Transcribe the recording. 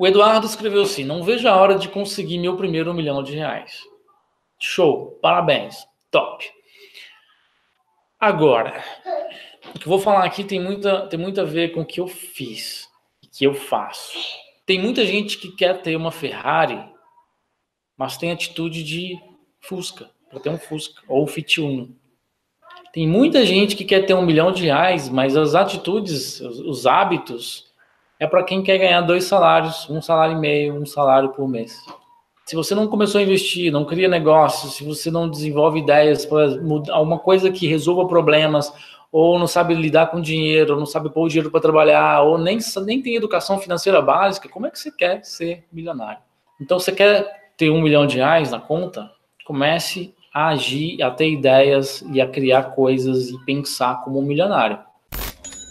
O Eduardo escreveu assim: Não vejo a hora de conseguir meu primeiro milhão de reais. Show, parabéns, top. Agora, o que eu vou falar aqui tem, muita, tem muito a ver com o que eu fiz, que eu faço. Tem muita gente que quer ter uma Ferrari, mas tem atitude de Fusca, para ter um Fusca, ou Fit Uno. Tem muita gente que quer ter um milhão de reais, mas as atitudes, os hábitos, é para quem quer ganhar dois salários, um salário e meio, um salário por mês. Se você não começou a investir, não cria negócios, se você não desenvolve ideias para alguma coisa que resolva problemas, ou não sabe lidar com dinheiro, ou não sabe pôr o dinheiro para trabalhar, ou nem, nem tem educação financeira básica, como é que você quer ser milionário? Então, você quer ter um milhão de reais na conta? Comece a agir, a ter ideias e a criar coisas e pensar como um milionário.